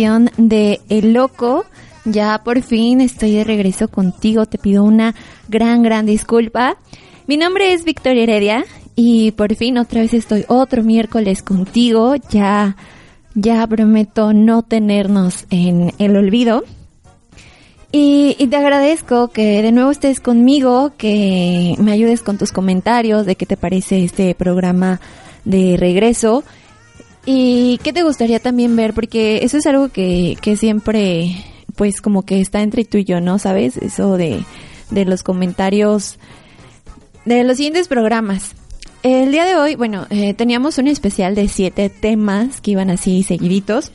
de El Loco. Ya por fin estoy de regreso contigo. Te pido una gran, gran disculpa. Mi nombre es Victoria Heredia y por fin otra vez estoy otro miércoles contigo. Ya, ya prometo no tenernos en el olvido. Y, y te agradezco que de nuevo estés conmigo, que me ayudes con tus comentarios de qué te parece este programa de regreso. ¿Y qué te gustaría también ver? Porque eso es algo que, que siempre, pues como que está entre tú y yo, ¿no? ¿Sabes? Eso de, de los comentarios de los siguientes programas. El día de hoy, bueno, eh, teníamos un especial de siete temas que iban así seguiditos.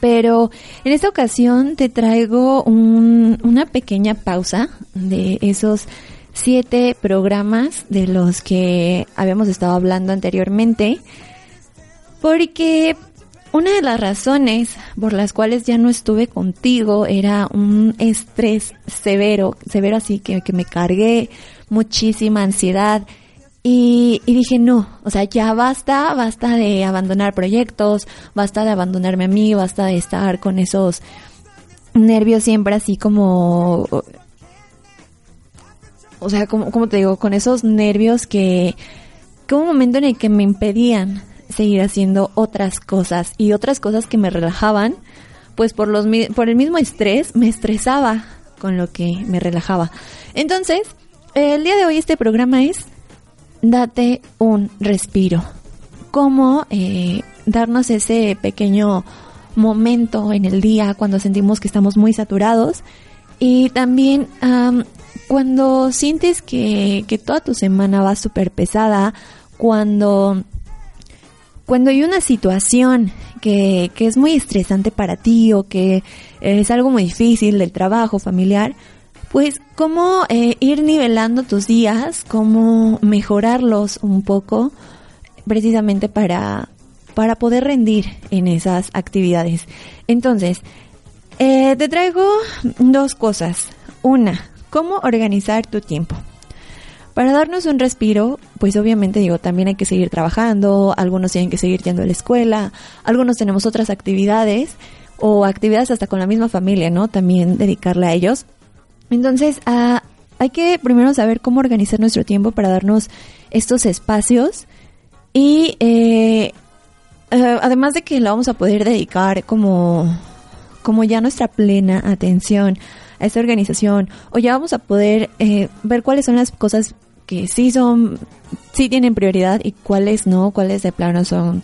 Pero en esta ocasión te traigo un- una pequeña pausa de esos siete programas de los que habíamos estado hablando anteriormente. Porque una de las razones por las cuales ya no estuve contigo era un estrés severo, severo así que, que me cargué, muchísima ansiedad. Y, dije, no, o sea, ya basta, basta de abandonar proyectos, basta de abandonarme a mí, basta de estar con esos nervios siempre así como, o sea, como, como te digo, con esos nervios que, que hubo un momento en el que me impedían seguir haciendo otras cosas y otras cosas que me relajaban, pues por los por el mismo estrés me estresaba con lo que me relajaba. Entonces, el día de hoy este programa es date un respiro. Cómo eh, darnos ese pequeño momento en el día cuando sentimos que estamos muy saturados y también am, cuando sientes que, que toda tu semana va súper pesada, cuando cuando hay una situación que, que es muy estresante para ti o que es algo muy difícil del trabajo familiar, pues cómo eh, ir nivelando tus días, cómo mejorarlos un poco, precisamente para, para poder rendir en esas actividades. Entonces, eh, te traigo dos cosas. Una, cómo organizar tu tiempo. Para darnos un respiro, pues obviamente digo, también hay que seguir trabajando, algunos tienen que seguir yendo a la escuela, algunos tenemos otras actividades o actividades hasta con la misma familia, ¿no? También dedicarle a ellos. Entonces, ah, hay que primero saber cómo organizar nuestro tiempo para darnos estos espacios y eh, eh, además de que lo vamos a poder dedicar como, como ya nuestra plena atención a esta organización o ya vamos a poder eh, ver cuáles son las cosas que sí son, sí tienen prioridad y cuáles no, cuáles de plano son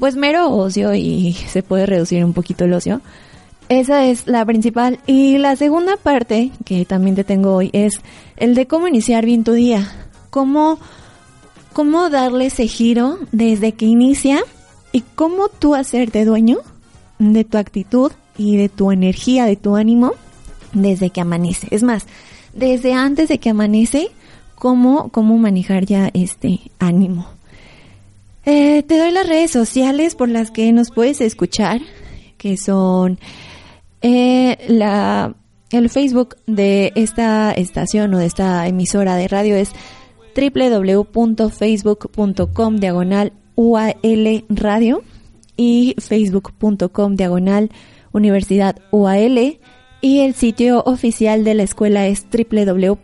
pues mero ocio y se puede reducir un poquito el ocio. Esa es la principal. Y la segunda parte que también te tengo hoy es el de cómo iniciar bien tu día. Cómo, cómo darle ese giro desde que inicia y cómo tú hacerte dueño de tu actitud y de tu energía, de tu ánimo desde que amanece. Es más, desde antes de que amanece, cómo, cómo manejar ya este ánimo. Eh, te doy las redes sociales por las que nos puedes escuchar, que son eh, la, el Facebook de esta estación o de esta emisora de radio es www.facebook.com diagonal UAL Radio y facebook.com diagonal Universidad UAL y el sitio oficial de la escuela es www.ual.edu.mx.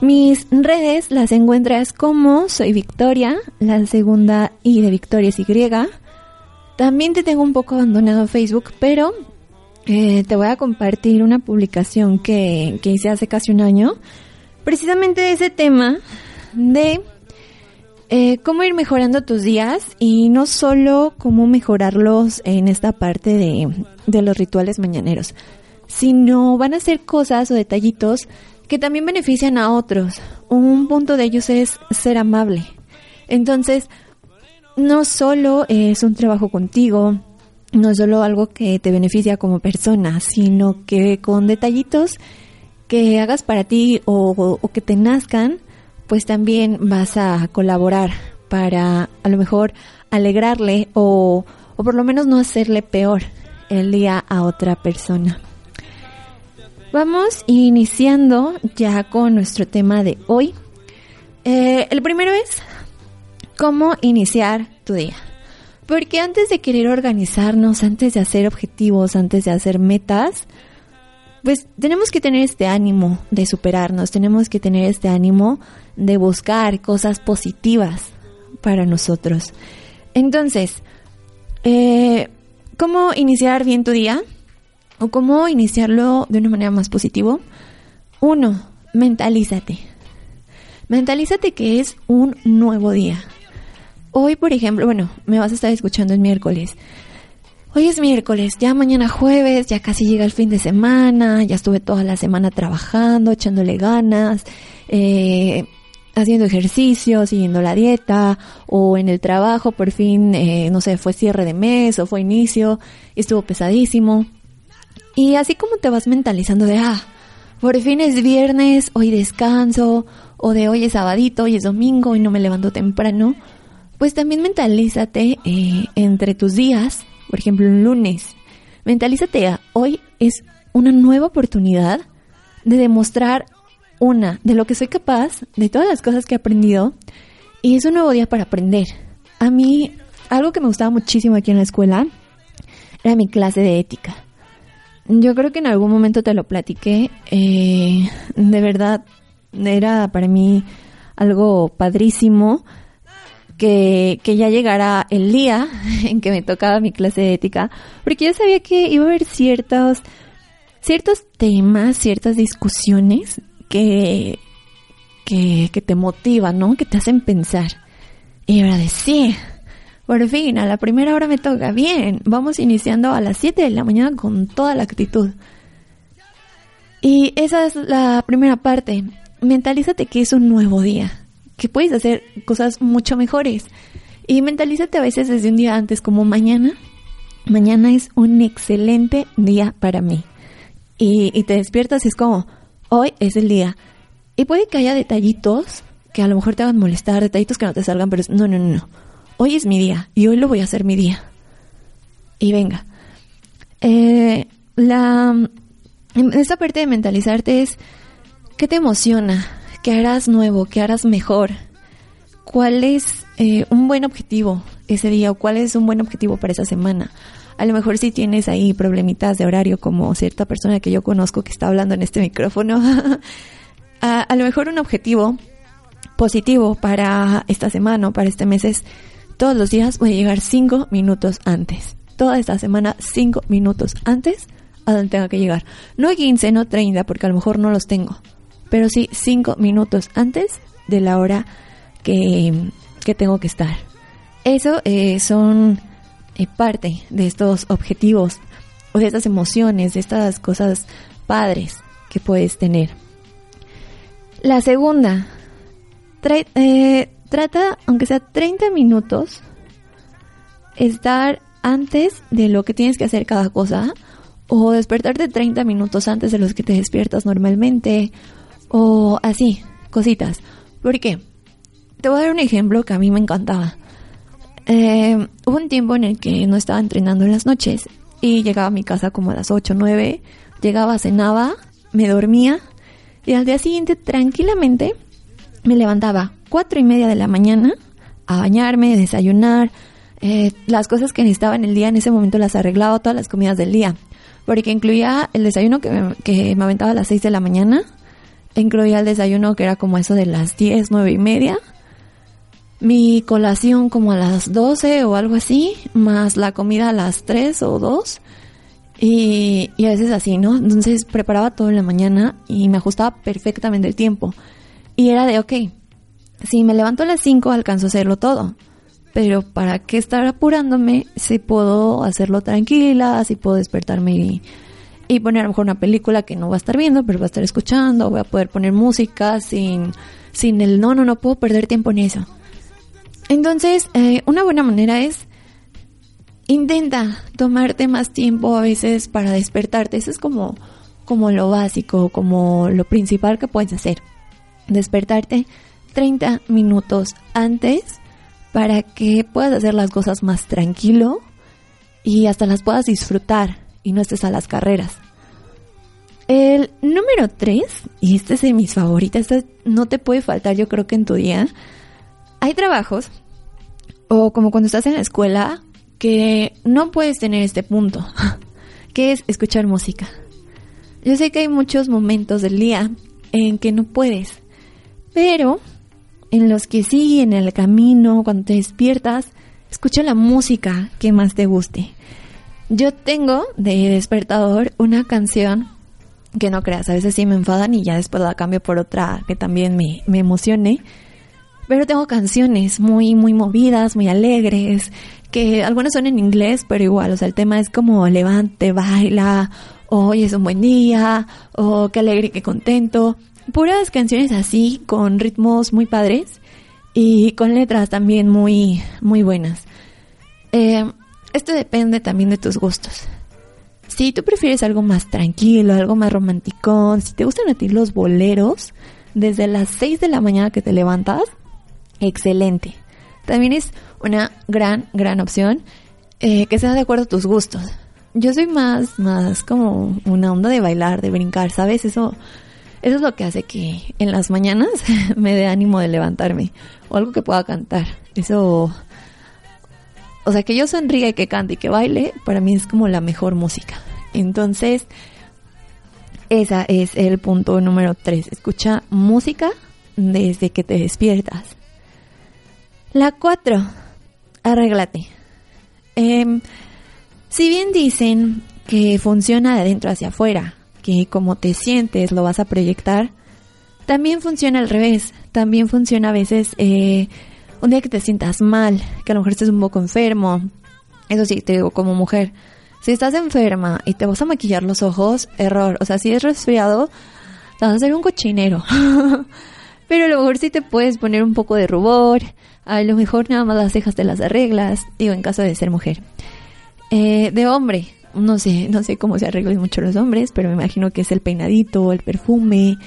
Mis redes las encuentras como soy Victoria, la segunda I de Victoria es Y. También te tengo un poco abandonado Facebook, pero eh, te voy a compartir una publicación que, que hice hace casi un año, precisamente de ese tema de eh, cómo ir mejorando tus días y no solo cómo mejorarlos en esta parte de, de los rituales mañaneros, sino van a ser cosas o detallitos que también benefician a otros. Un punto de ellos es ser amable. Entonces, no solo es un trabajo contigo, no solo algo que te beneficia como persona, sino que con detallitos que hagas para ti o que te nazcan, pues también vas a colaborar para a lo mejor alegrarle o, o por lo menos no hacerle peor el día a otra persona. Vamos iniciando ya con nuestro tema de hoy. Eh, el primero es cómo iniciar tu día. Porque antes de querer organizarnos, antes de hacer objetivos, antes de hacer metas, pues tenemos que tener este ánimo de superarnos, tenemos que tener este ánimo de buscar cosas positivas para nosotros. Entonces, eh, ¿cómo iniciar bien tu día? ¿O cómo iniciarlo de una manera más positiva? Uno, mentalízate. Mentalízate que es un nuevo día. Hoy, por ejemplo, bueno, me vas a estar escuchando el miércoles. Hoy es miércoles, ya mañana jueves, ya casi llega el fin de semana, ya estuve toda la semana trabajando, echándole ganas, eh, haciendo ejercicio, siguiendo la dieta, o en el trabajo, por fin, eh, no sé, fue cierre de mes o fue inicio, y estuvo pesadísimo. Y así como te vas mentalizando de, ah, por fin es viernes, hoy descanso, o de hoy es sabadito, hoy es domingo y no me levanto temprano, pues también mentalízate eh, entre tus días, por ejemplo, un lunes. Mentalízate a hoy es una nueva oportunidad de demostrar una, de lo que soy capaz, de todas las cosas que he aprendido, y es un nuevo día para aprender. A mí, algo que me gustaba muchísimo aquí en la escuela era mi clase de ética. Yo creo que en algún momento te lo platiqué. Eh, de verdad, era para mí algo padrísimo que, que ya llegara el día en que me tocaba mi clase de ética, porque yo sabía que iba a haber ciertos, ciertos temas, ciertas discusiones que, que, que te motivan, ¿no? Que te hacen pensar. Y ahora de sí, por fin, a la primera hora me toca. Bien, vamos iniciando a las 7 de la mañana con toda la actitud. Y esa es la primera parte. Mentalízate que es un nuevo día, que puedes hacer cosas mucho mejores. Y mentalízate a veces desde un día antes, como mañana. Mañana es un excelente día para mí. Y, y te despiertas y es como, hoy es el día. Y puede que haya detallitos que a lo mejor te hagan molestar, detallitos que no te salgan, pero es, no, no, no, no hoy es mi día y hoy lo voy a hacer mi día. Y venga. Eh, la, esta parte de mentalizarte es, ¿qué te emociona? ¿Qué harás nuevo? ¿Qué harás mejor? ¿Cuál es eh, un buen objetivo ese día o cuál es un buen objetivo para esa semana? A lo mejor si tienes ahí problemitas de horario como cierta persona que yo conozco que está hablando en este micrófono, a, lo mejor un objetivo positivo para esta semana o para este mes es todos los días voy a llegar cinco minutos antes. Toda esta semana cinco minutos antes a donde tenga que llegar. No 15, no 30, porque a lo mejor no los tengo. Pero sí cinco minutos antes de la hora que, que tengo que estar. Eso eh, son eh, parte de estos objetivos o de estas emociones, de estas cosas padres que puedes tener. La segunda, eh, trata, aunque sea 30 minutos, estar antes de lo que tienes que hacer cada cosa o despertarte 30 minutos antes de los que te despiertas normalmente o así, cositas. ¿Por qué? Te voy a dar un ejemplo que a mí me encantaba. Eh, hubo un tiempo en el que no estaba entrenando en las noches y llegaba a mi casa como a las 8 o 9, llegaba, cenaba, me dormía y al día siguiente tranquilamente me levantaba cuatro y media de la mañana a bañarme, desayunar, eh, las cosas que necesitaba en el día, en ese momento las arreglaba, todas las comidas del día. Porque incluía el desayuno que me, que me aventaba a las 6 de la mañana, incluía el desayuno que era como eso de las 10, nueve y media, mi colación como a las 12 o algo así, más la comida a las 3 o 2. Y, y a veces así, ¿no? Entonces preparaba todo en la mañana y me ajustaba perfectamente el tiempo. Y era de, ok, si me levanto a las 5 alcanzo a hacerlo todo. Pero ¿para qué estar apurándome si puedo hacerlo tranquila, si puedo despertarme y, y poner a lo mejor una película que no va a estar viendo, pero va a estar escuchando, voy a poder poner música sin, sin el no, no, no puedo perder tiempo en eso. Entonces, eh, una buena manera es intenta tomarte más tiempo a veces para despertarte. Eso es como, como lo básico, como lo principal que puedes hacer. Despertarte 30 minutos antes para que puedas hacer las cosas más tranquilo y hasta las puedas disfrutar y no estés a las carreras. El número 3, y este es de mis favoritas, este no te puede faltar yo creo que en tu día, hay trabajos, o como cuando estás en la escuela, que no puedes tener este punto, que es escuchar música. Yo sé que hay muchos momentos del día en que no puedes, pero en los que sí, en el camino, cuando te despiertas, escucha la música que más te guste. Yo tengo de despertador una canción que no creas, a veces sí me enfadan y ya después la cambio por otra que también me, me emocione. Pero tengo canciones muy, muy movidas, muy alegres, que algunas son en inglés, pero igual, o sea, el tema es como levante, baila, hoy es un buen día, o qué alegre, qué contento. Puras canciones así, con ritmos muy padres y con letras también muy, muy buenas. Eh, esto depende también de tus gustos. Si tú prefieres algo más tranquilo, algo más romántico, si te gustan a ti los boleros, desde las 6 de la mañana que te levantas, excelente. También es una gran, gran opción eh, que sea de acuerdo a tus gustos. Yo soy más, más como una onda de bailar, de brincar, ¿sabes? Eso, eso es lo que hace que en las mañanas me dé ánimo de levantarme o algo que pueda cantar. Eso, o sea, que yo sonríe, que cante y que baile, para mí es como la mejor música. Entonces, esa es el punto número 3. Escucha música desde que te despiertas. La 4. Arréglate. Em, si bien dicen que funciona de adentro hacia afuera, que como te sientes lo vas a proyectar, también funciona al revés. También funciona a veces eh, un día que te sientas mal, que a lo mejor estés un poco enfermo. Eso sí, te digo como mujer. Si estás enferma y te vas a maquillar los ojos, error. O sea, si es resfriado, te vas a hacer un cochinero. Pero a lo mejor sí te puedes poner un poco de rubor. A lo mejor nada más las cejas te las arreglas. Digo, en caso de ser mujer. Eh, de hombre, no sé, no sé cómo se arreglan mucho los hombres, pero me imagino que es el peinadito, el perfume,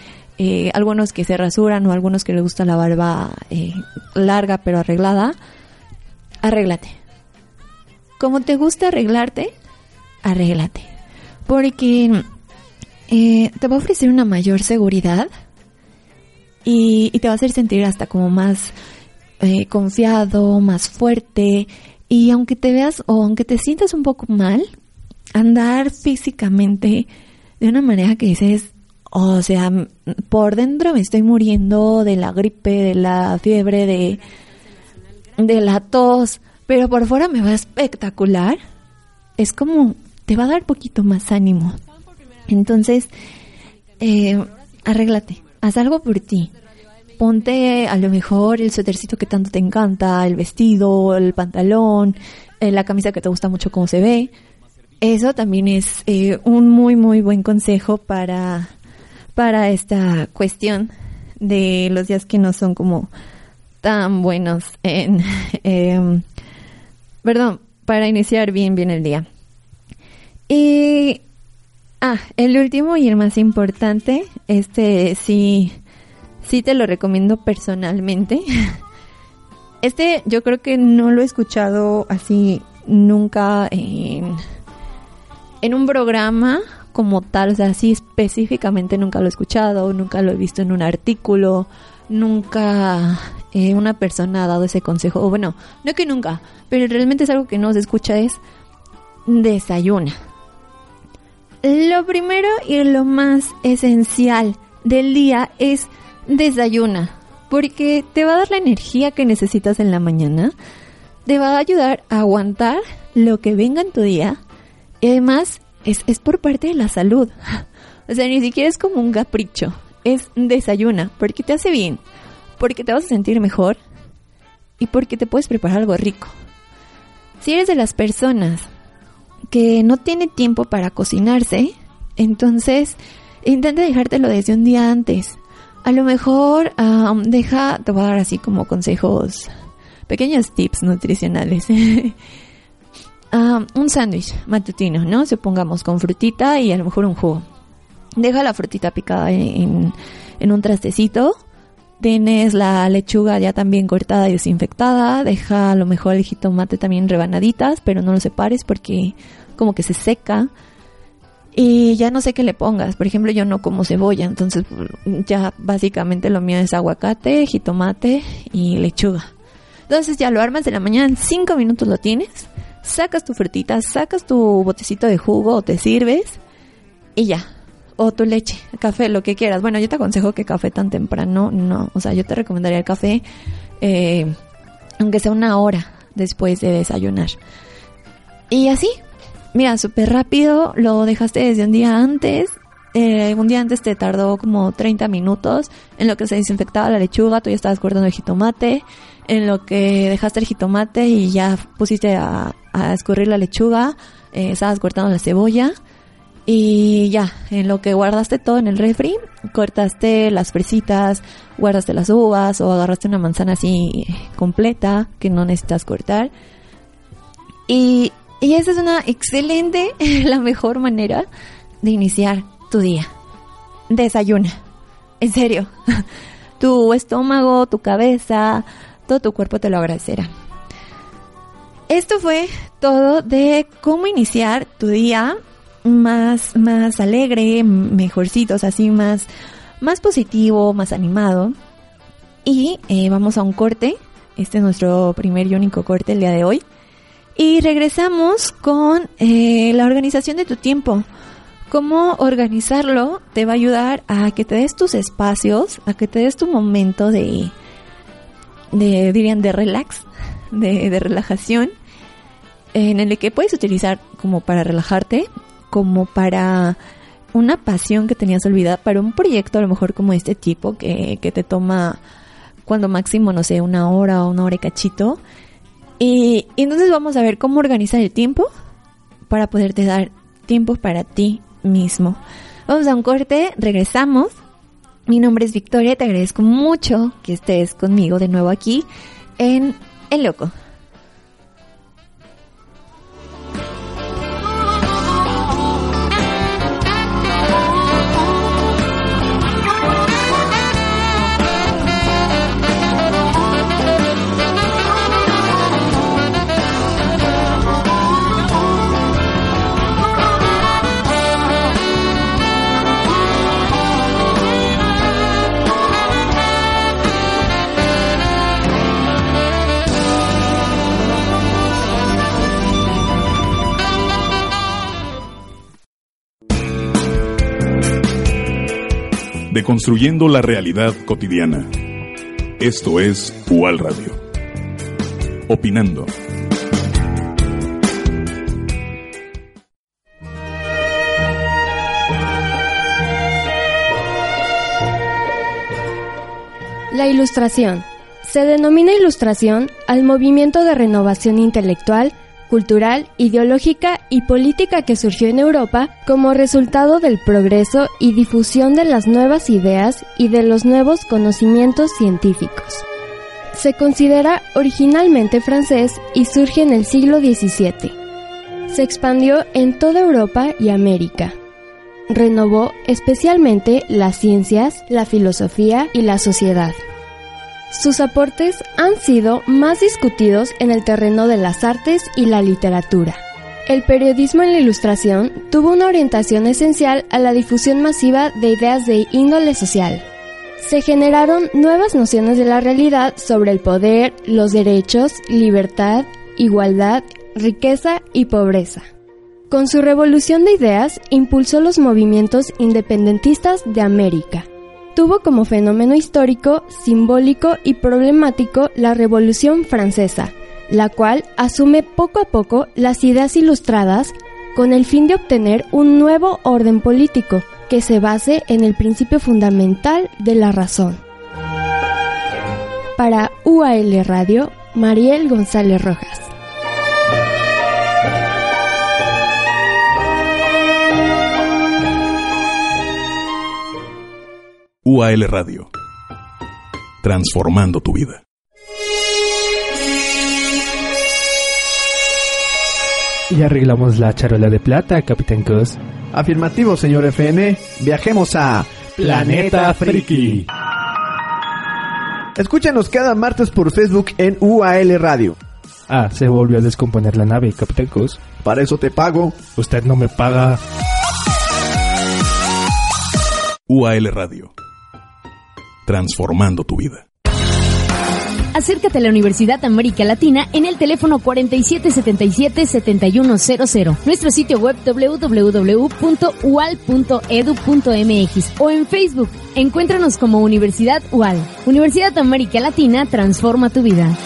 eh, algunos que se rasuran o algunos que les gusta la barba eh, larga pero arreglada. Arréglate. Como te gusta arreglarte, arréglate. Porque te va a ofrecer una mayor seguridad y, te va a hacer sentir hasta como más confiado, más fuerte y aunque te veas o aunque te sientas un poco mal, andar físicamente de una manera que dices, o sea, por dentro me estoy muriendo de la gripe, de la fiebre, de, de la tos, pero por fuera me va espectacular. Es como, te va a dar poquito más ánimo. Entonces, eh, arréglate, haz algo por ti ponte a lo mejor el suétercito que tanto te encanta, el vestido, el pantalón, eh, la camisa que te gusta mucho cómo se ve. Eso también es eh, un muy, muy buen consejo para, para esta cuestión de los días que no son como tan buenos en... Em, perdón, para iniciar bien, bien el día. Y... Ah, el último y el más importante, este sí sí te lo recomiendo personalmente. Este yo creo que no lo he escuchado así nunca en, en un programa como tal, o sea, así específicamente nunca lo he escuchado, nunca lo he visto en un artículo, nunca eh, una persona ha dado ese consejo, o bueno, no que nunca, pero realmente es algo que no se escucha, es desayuna. Lo primero y lo más esencial del día es desayuna, porque te va a dar la energía que necesitas en la mañana, te va a ayudar a aguantar lo que venga en tu día y además es, es por parte de la salud. O sea, ni siquiera es como un capricho, es desayuna, porque te hace bien, porque te vas a sentir mejor y porque te puedes preparar algo rico. Si eres de las personas que no tiene tiempo para cocinarse, entonces intenta dejártelo desde un día antes. A lo mejor deja, te voy a dar así como consejos, pequeños tips nutricionales. un sándwich matutino, ¿no? Supongamos con frutita y a lo mejor un jugo. Deja la frutita picada en, un trastecito, Tienes la lechuga ya también cortada y desinfectada. Deja a lo mejor el jitomate también rebanaditas, pero no lo separes porque como que se seca. Y ya no sé qué le pongas. Por ejemplo, yo no como cebolla, entonces ya básicamente lo mío es aguacate, jitomate y lechuga. Entonces ya lo armas de la mañana, en 5 minutos lo tienes. Sacas tu frutita, sacas tu botecito de jugo o te sirves y ya. O tu leche, café, lo que quieras. Bueno, yo te aconsejo que café tan temprano, no. O sea, yo te recomendaría el café, eh, aunque sea una hora después de desayunar. Y así, mira, súper rápido, lo dejaste desde un día antes. Eh, un día antes te tardó como 30 minutos en lo que se desinfectaba la lechuga, tú ya estabas cortando el jitomate, en lo que dejaste el jitomate y ya pusiste a, a escurrir la lechuga, eh, estabas cortando la cebolla y ya, en lo que guardaste todo en el refri, cortaste las fresitas, guardaste las uvas o agarraste una manzana así completa que no necesitas cortar. Y, y esa es una excelente, la mejor manera de iniciar tu día. Desayuna. En serio. Tu estómago, tu cabeza, todo tu cuerpo te lo agradecerá. Esto fue todo de cómo iniciar tu día más, más alegre, mejorcito, o sea, así más, más positivo, más animado. Y eh, vamos a un corte. Este es nuestro primer y único corte el día de hoy. Y regresamos con eh, la organización de tu tiempo. Cómo organizarlo te va a ayudar a que te des tus espacios, a que te des tu momento de, dirían, de relax, de relajación, en el que puedes utilizar como para relajarte, como para una pasión que tenías olvidada, para un proyecto a lo mejor como este tipo que, que te toma cuando máximo, no sé, una hora o una hora y cachito. Y, y entonces vamos a ver cómo organizar el tiempo para poderte dar tiempo para ti mismo. Vamos a un corte, regresamos. Mi nombre es Victoria, te agradezco mucho que estés conmigo de nuevo aquí en El Loco. Deconstruyendo la realidad cotidiana. Esto es UAL Radio. Opinando. La ilustración. Se denomina ilustración al movimiento de renovación intelectual, cultural, ideológica y política que surgió en Europa como resultado del progreso y difusión de las nuevas ideas y de los nuevos conocimientos científicos. Se considera originalmente francés y surge en el siglo XVII. Se expandió en toda Europa y América. Renovó especialmente las ciencias, la filosofía y la sociedad. Sus aportes han sido más discutidos en el terreno de las artes y la literatura. El periodismo en la ilustración tuvo una orientación esencial a la difusión masiva de ideas de índole social. Se generaron nuevas nociones de la realidad sobre el poder, los derechos, libertad, igualdad, riqueza y pobreza. Con su revolución de ideas impulsó los movimientos independentistas de América tuvo como fenómeno histórico, simbólico y problemático la Revolución Francesa, la cual asume poco a poco las ideas ilustradas con el fin de obtener un nuevo orden político que se base en el principio fundamental de la razón. Para UAL Radio, Mariel González Rojas. UAL Radio. Transformando tu vida. Y arreglamos la charola de plata, Capitán Cos. Afirmativo, señor FN. Viajemos a Planeta Friki. Escúchanos cada martes por Facebook en UAL Radio. Ah, se volvió a descomponer la nave, Capitán Cos. Para eso te pago. Usted no me paga. UAL Radio. Transformando tu vida. Acércate a la Universidad América Latina en el teléfono 4777-7100, nuestro sitio web www.ual.edu.mx o en Facebook. Encuéntranos como Universidad UAL. Universidad América Latina transforma tu vida.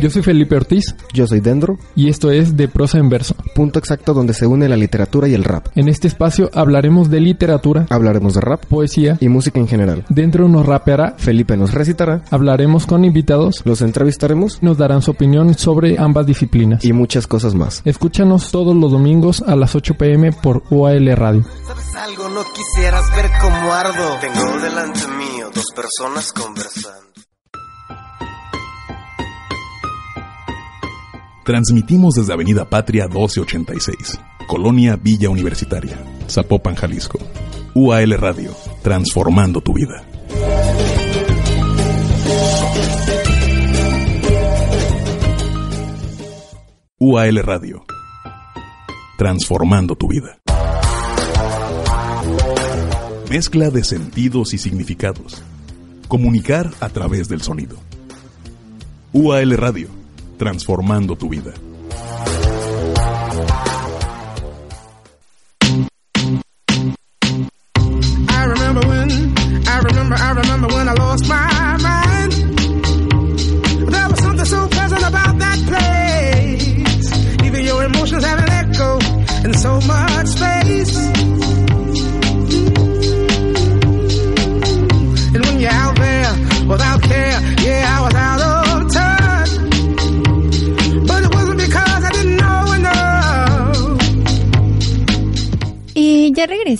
Yo soy Felipe Ortiz Yo soy Dendro, y esto es De Prosa en Verso. punto exacto donde se une la literatura y el rap. En este espacio hablaremos de literatura, Hablaremos de rap poesía, y música en general. dentro nos rapeará, Felipe nos recitará, hablaremos con invitados, los entrevistaremos nos darán su opinión sobre ambas disciplinas. y muchas cosas más. Escúchanos todos los domingos a las 8 pm por UAL Radio. ¿Sabes algo? No quisieras ver cómo ardo. Tengo delante mío dos personas conversando. Transmitimos desde Avenida Patria 1286, Colonia Villa Universitaria, Zapopan, Jalisco. UAL Radio, transformando tu vida. UAL Radio, transformando tu vida. Mezcla de sentidos y significados. Comunicar a través del sonido. UAL Radio, transformando tu vida.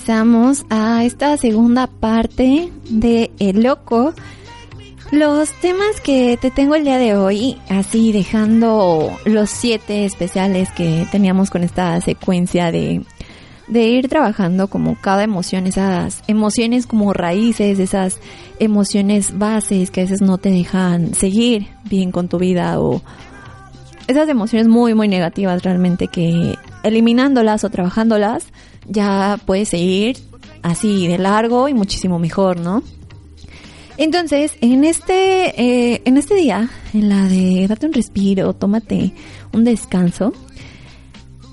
Regresamos a esta segunda parte de El Loco. Los temas que te tengo el día de hoy, así dejando los siete especiales que teníamos con esta secuencia de, de ir trabajando como cada emoción, esas emociones como raíces, esas emociones bases que a veces no te dejan seguir bien con tu vida o esas emociones muy muy negativas realmente que eliminándolas o trabajándolas ya puedes seguir así de largo y muchísimo mejor, ¿no? Entonces, en este, eh, en este día, en la de date un respiro, tómate un descanso,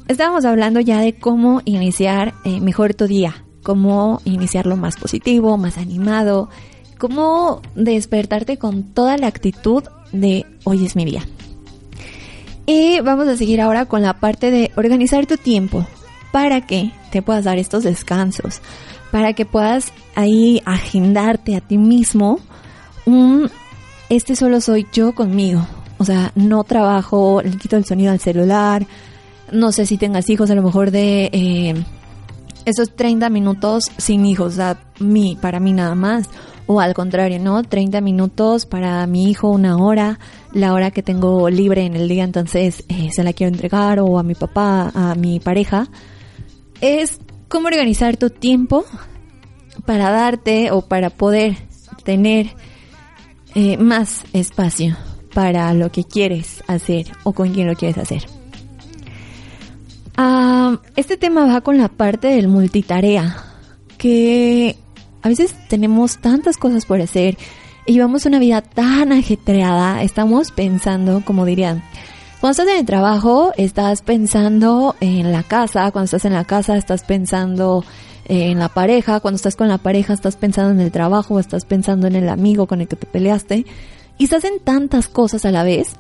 estábamos hablando ya de cómo iniciar eh, mejor tu día, cómo iniciarlo más positivo, más animado, cómo despertarte con toda la actitud de hoy es mi día. Y vamos a seguir ahora con la parte de organizar tu tiempo para que te puedas dar estos descansos, para que puedas ahí agendarte a ti mismo un este solo soy yo conmigo. O sea, no trabajo, le quito el sonido al celular. No sé si tengas hijos, a lo mejor de eh, esos 30 minutos sin hijos, o sea, mí, para mí nada más. O al contrario, ¿no? 30 minutos para mi hijo, una hora, la hora que tengo libre en el día, entonces eh, se la quiero entregar, o a mi papá, a mi pareja. Es cómo organizar tu tiempo para darte o para poder tener eh, más espacio para lo que quieres hacer o con quien lo quieres hacer. Ah, este tema va con la parte del multitarea, que a veces tenemos tantas cosas por hacer llevamos una vida tan ajetreada, estamos pensando, como dirían, cuando estás en el trabajo, estás pensando en la casa, cuando estás en la casa, estás pensando en la pareja, cuando estás con la pareja, estás pensando en el trabajo, estás pensando en el amigo con el que te peleaste, y estás en tantas cosas a la vez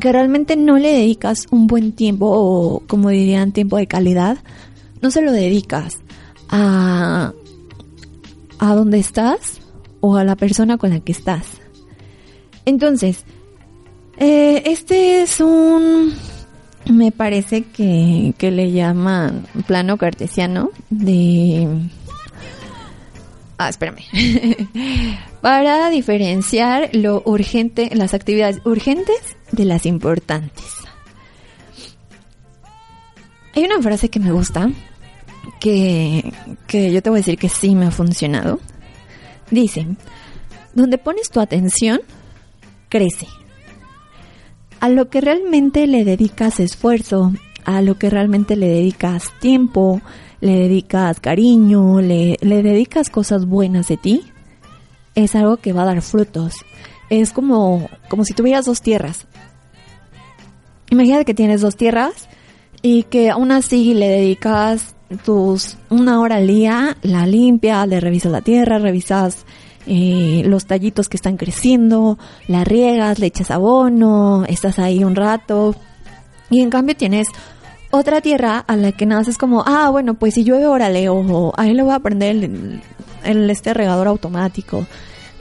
que realmente no le dedicas un buen tiempo o como dirían tiempo de calidad, no se lo dedicas a a dónde estás o a la persona con la que estás. Entonces, eh, este es un, me parece que, que le llaman plano cartesiano de... Ah, espérame. Para diferenciar lo urgente, las actividades urgentes de las importantes. Hay una frase que me gusta que, que yo te voy a decir que sí me ha funcionado. Dice, donde pones tu atención, crece. A lo que realmente le dedicas esfuerzo, a lo que realmente le dedicas tiempo, le dedicas cariño, le, le dedicas cosas buenas de ti, es algo que va a dar frutos. Es como, como si tuvieras dos tierras. Imagínate que tienes dos tierras y que aún así le dedicas tus una hora al día, la limpias, le revisas la tierra, revisas eh, los tallitos que están creciendo, la riegas, le echas abono, estás ahí un rato. Y en cambio tienes otra tierra a la que nada es como, ah, bueno, pues si llueve, órale, o ahí le voy a prender el, el este regador automático.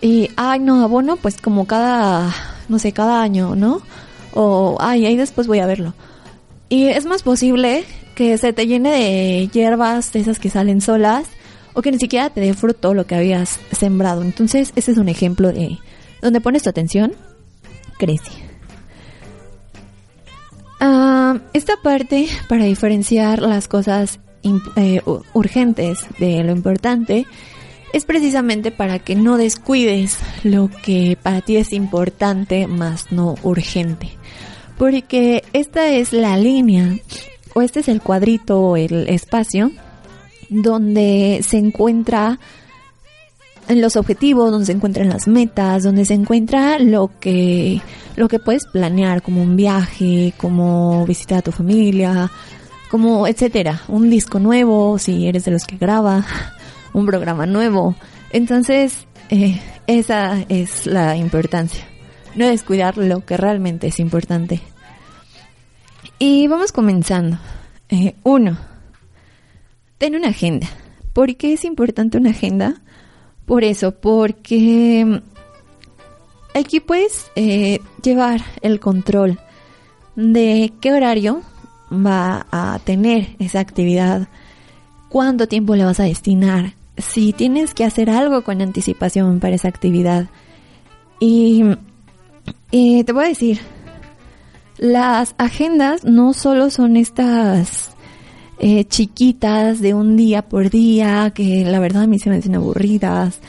Y, ay, no, abono, pues como cada, no sé, cada año, ¿no? O, ay, ahí después voy a verlo. Y es más posible que se te llene de hierbas, de esas que salen solas, o que ni siquiera te dé fruto lo que habías sembrado. Entonces, ese es un ejemplo de donde pones tu atención, crece. Ah, esta parte, para diferenciar las cosas eh, urgentes de lo importante, es precisamente para que no descuides lo que para ti es importante más no urgente. Porque esta es la línea, o este es el cuadrito o el espacio, donde se encuentra en los objetivos, donde se encuentran las metas, donde se encuentra lo que, lo que puedes planear, como un viaje, como visitar a tu familia, como etcétera, un disco nuevo, si eres de los que graba, un programa nuevo. Entonces, eh, esa es la importancia. No descuidar lo que realmente es importante. Y vamos comenzando. Eh, uno, ten una agenda. ¿Por qué es importante una agenda? Por eso, porque aquí puedes eh, llevar el control de qué horario va a tener esa actividad, cuánto tiempo le vas a destinar, si tienes que hacer algo con anticipación para esa actividad. Y, te voy a decir, las agendas no solo son estas eh, chiquitas de un día por día que la verdad a mí se me hacen aburridas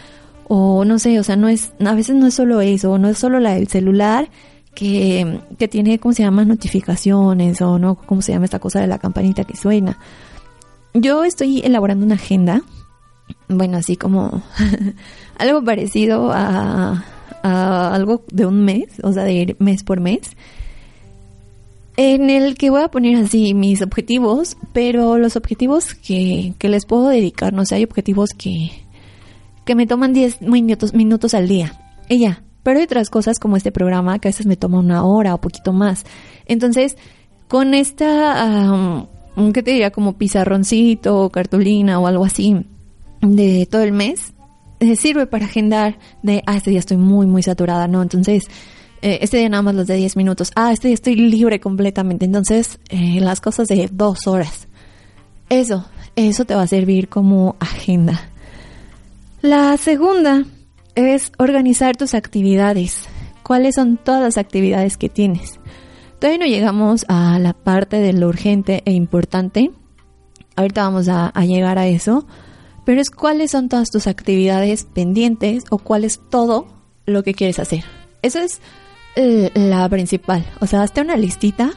o no sé, o sea, no es, a veces no es solo eso, no es solo la del celular que, que tiene, ¿cómo se llama? Notificaciones o no, ¿cómo se llama esta cosa de la campanita que suena? Yo estoy elaborando una agenda bueno, así como algo parecido a, algo de un mes, o sea, de ir mes por mes, en el que voy a poner así mis objetivos, pero los objetivos que, que les puedo dedicar, no sé, hay objetivos que, que me toman 10 minutos, minutos al día, ya. Pero hay otras cosas como este programa que a veces me toma una hora o poquito más. Entonces, con esta, ¿qué te diría? Como pizarroncito, cartulina o algo así, de todo el mes sirve para agendar de, ah, este día estoy muy, muy saturada, ¿no? Entonces, eh, este día nada más los de 10 minutos, ah, este día estoy libre completamente, entonces eh, las cosas de dos horas. Eso, eso te va a servir como agenda. La segunda es organizar tus actividades. ¿Cuáles son todas las actividades que tienes? Todavía no llegamos a la parte de lo urgente e importante. Ahorita vamos a llegar a eso pero es cuáles son todas tus actividades pendientes o cuál es todo lo que quieres hacer. Eso es eh, la principal. O sea, hazte una listita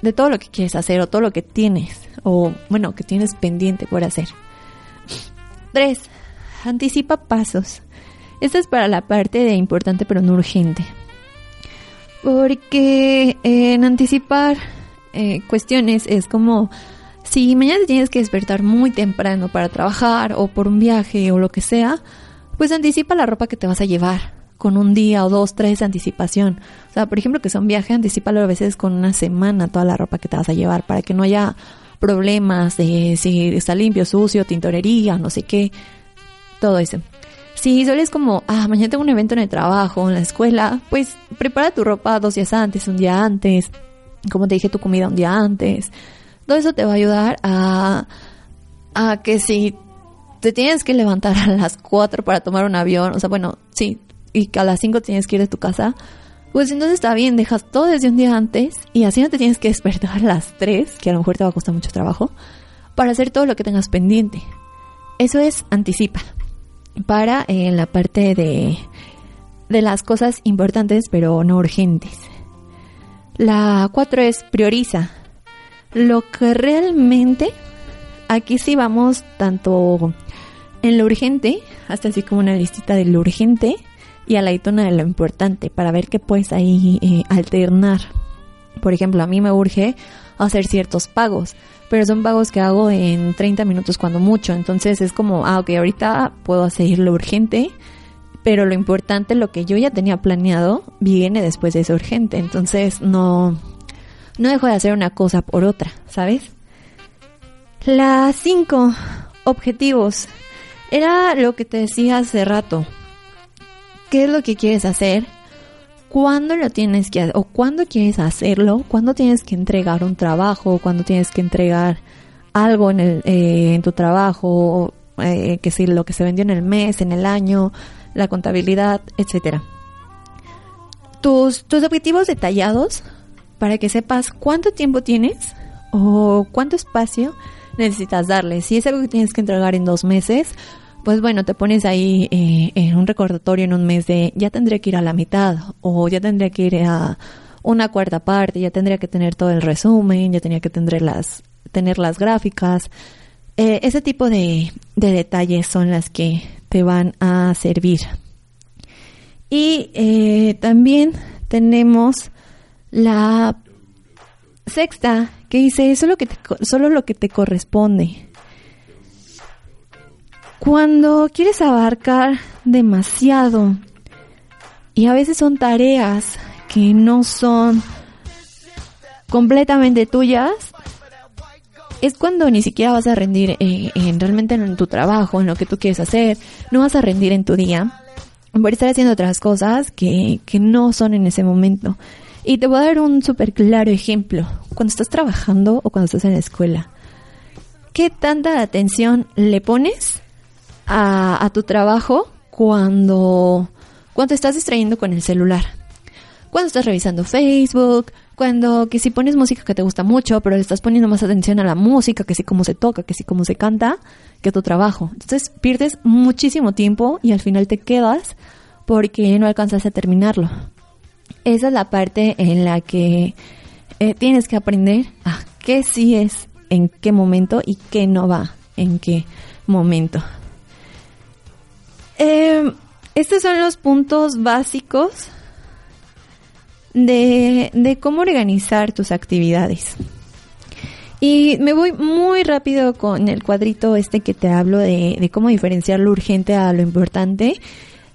de todo lo que quieres hacer o todo lo que tienes o bueno, que tienes pendiente por hacer. Tres, anticipa pasos. Esta es para la parte de importante pero no urgente. Porque en anticipar eh, cuestiones es como si mañana te tienes que despertar muy temprano para trabajar o por un viaje o lo que sea, pues anticipa la ropa que te vas a llevar con un día o dos, tres de anticipación. O sea, por ejemplo, que sea un viaje, anticipalo a veces con una semana toda la ropa que te vas a llevar para que no haya problemas de si está limpio, sucio, tintorería, no sé qué, todo eso. Si sueles como, ah, mañana tengo un evento en el trabajo, en la escuela, pues prepara tu ropa dos días antes, un día antes, como te dije, tu comida un día antes. Todo eso te va a ayudar a, a que si te tienes que levantar a las 4 para tomar un avión, o sea, bueno, sí, y que a las 5 tienes que ir de tu casa, pues entonces está bien, dejas todo desde un día antes y así no te tienes que despertar a las 3, que a lo mejor te va a costar mucho trabajo, para hacer todo lo que tengas pendiente. Eso es anticipa para eh, la parte de, de las cosas importantes pero no urgentes. La cuatro es prioriza. Lo que realmente, aquí sí vamos tanto en lo urgente, hasta así como una listita de lo urgente y a la itona de lo importante para ver qué puedes ahí eh, alternar. Por ejemplo, a mí me urge hacer ciertos pagos, pero son pagos que hago en 30 minutos cuando mucho. Entonces es como, ah, ok, ahorita puedo hacer lo urgente, pero lo importante, lo que yo ya tenía planeado, viene después de eso urgente. Entonces no, no dejo de hacer una cosa por otra, ¿sabes? Las 5 objetivos. Era lo que te decía hace rato. ¿Qué es lo que quieres hacer? ¿Cuándo lo tienes que hacer? ¿O cuándo quieres hacerlo? ¿Cuándo tienes que entregar un trabajo? ¿Cuándo tienes que entregar algo en, el, eh, en tu trabajo? Eh, que si lo que se vendió en el mes, en el año, la contabilidad, etcétera. Tus, tus objetivos detallados para que sepas cuánto tiempo tienes o cuánto espacio necesitas darle. Si es algo que tienes que entregar en dos meses, pues bueno, te pones ahí eh, en un recordatorio en un mes de ya tendré que ir a la mitad o ya tendré que ir a una cuarta parte, ya tendría que tener todo el resumen, ya tenía que tener las, tener las gráficas. Eh, ese tipo de, de, detalles son las que te van a servir. Y eh, también tenemos la sexta que dice solo, que te, solo lo que te corresponde. Cuando quieres abarcar demasiado y a veces son tareas que no son completamente tuyas, es cuando ni siquiera vas a rendir eh, en, realmente en tu trabajo, en lo que tú quieres hacer, no vas a rendir en tu día por estar haciendo otras cosas que, que no son en ese momento. Y te voy a dar un súper claro ejemplo. Cuando estás trabajando o cuando estás en la escuela, ¿qué tanta atención le pones a, tu trabajo cuando, cuando estás distrayendo con el celular. Cuando estás revisando Facebook, cuando que si pones música que te gusta mucho, pero le estás poniendo más atención a la música, que si cómo se toca, que si cómo se canta, que a tu trabajo. Entonces pierdes muchísimo tiempo y al final te quedas porque no alcanzas a terminarlo. Esa es la parte en la que eh, tienes que aprender a qué sí es en qué momento y qué no va en qué momento. Eh, estos son los puntos básicos de, de, cómo organizar tus actividades. Y me voy muy rápido con el cuadrito este que te hablo de, de cómo diferenciar lo urgente a lo importante.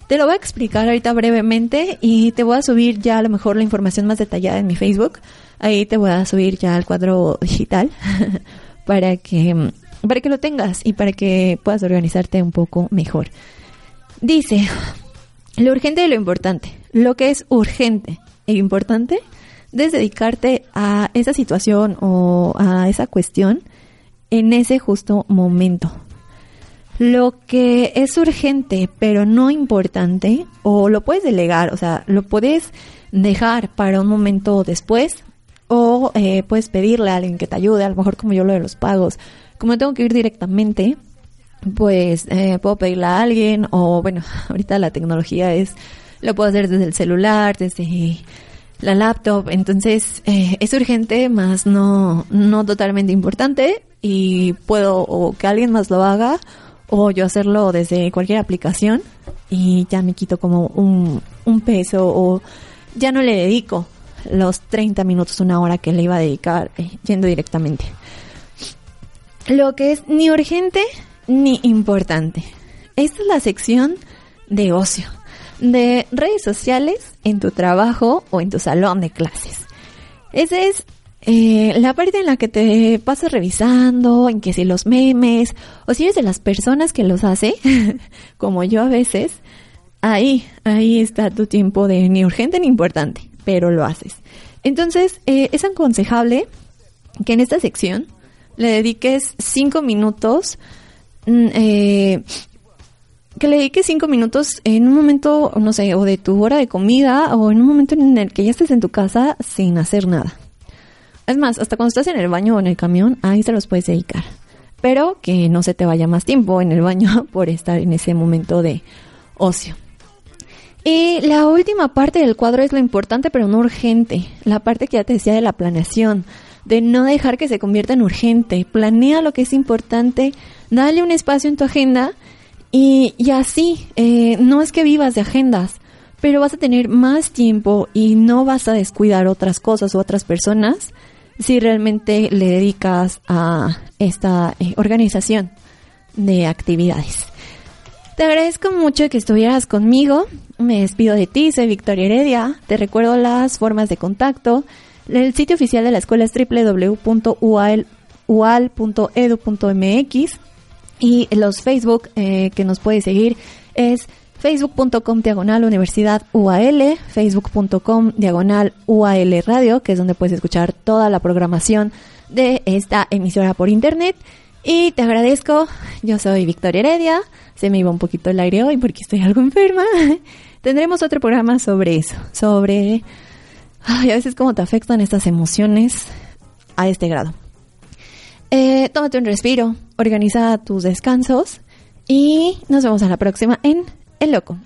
Te lo voy a explicar ahorita brevemente y te voy a subir ya a lo mejor la información más detallada en mi Facebook. Ahí te voy a subir ya el cuadro digital para que, para que lo tengas y para que puedas organizarte un poco mejor. Dice, lo urgente y lo importante. Lo que es urgente e importante es dedicarte a esa situación o a esa cuestión en ese justo momento. Lo que es urgente pero no importante, o lo puedes delegar, o sea, lo puedes dejar para un momento después, o eh, puedes pedirle a alguien que te ayude, a lo mejor como yo lo de los pagos. Como tengo que ir directamente, pues eh, puedo pedirle a alguien o bueno, ahorita la tecnología es, lo puedo hacer desde el celular, desde la laptop, entonces eh, es urgente, más no, no totalmente importante y puedo o que alguien más lo haga o yo hacerlo desde cualquier aplicación y ya me quito como un, un peso o ya no le dedico los 30 minutos, una hora que le iba a dedicar eh, yendo directamente. Lo que es ni urgente ni importante. Esta es la sección de ocio, de redes sociales en tu trabajo o en tu salón de clases. Esa es eh, la parte en la que te pasas revisando, en que si los memes, o si eres de las personas que los hace, como yo a veces, ahí, ahí está tu tiempo de ni urgente ni importante, pero lo haces. Entonces, eh, es aconsejable que en esta sección le dediques cinco minutos Mm, eh, que le dediques cinco minutos en un momento, no sé, o de tu hora de comida, o en un momento en el que ya estés en tu casa sin hacer nada. Es más, hasta cuando estás en el baño o en el camión, ahí se los puedes dedicar. pero que no se te vaya más tiempo en el baño por estar en ese momento de ocio. Y la última parte del cuadro es lo importante pero no urgente, la parte que ya te decía de la planeación, de no dejar que se convierta en urgente, planea lo que es importante, dale un espacio en tu agenda y, y así, eh, no es que vivas de agendas, pero vas a tener más tiempo y no vas a descuidar otras cosas o otras personas si realmente le dedicas a esta eh, organización de actividades. Te agradezco mucho que estuvieras conmigo. Me despido de ti, soy Victoria Heredia. Te recuerdo las formas de contacto. El sitio oficial de la escuela es www.ual.edu.mx y los Facebook eh, que nos puedes seguir es facebook.com diagonal universidad UAL, facebook.com diagonal UAL radio, que es donde puedes escuchar toda la programación de esta emisora por internet. Y te agradezco, yo soy Victoria Heredia, se me iba un poquito el aire hoy porque estoy algo enferma. Tendremos otro programa sobre eso, sobre ay, a veces cómo te afectan estas emociones a este grado. Eh, tómate un respiro, organiza tus descansos y nos vemos a la próxima en El Loco.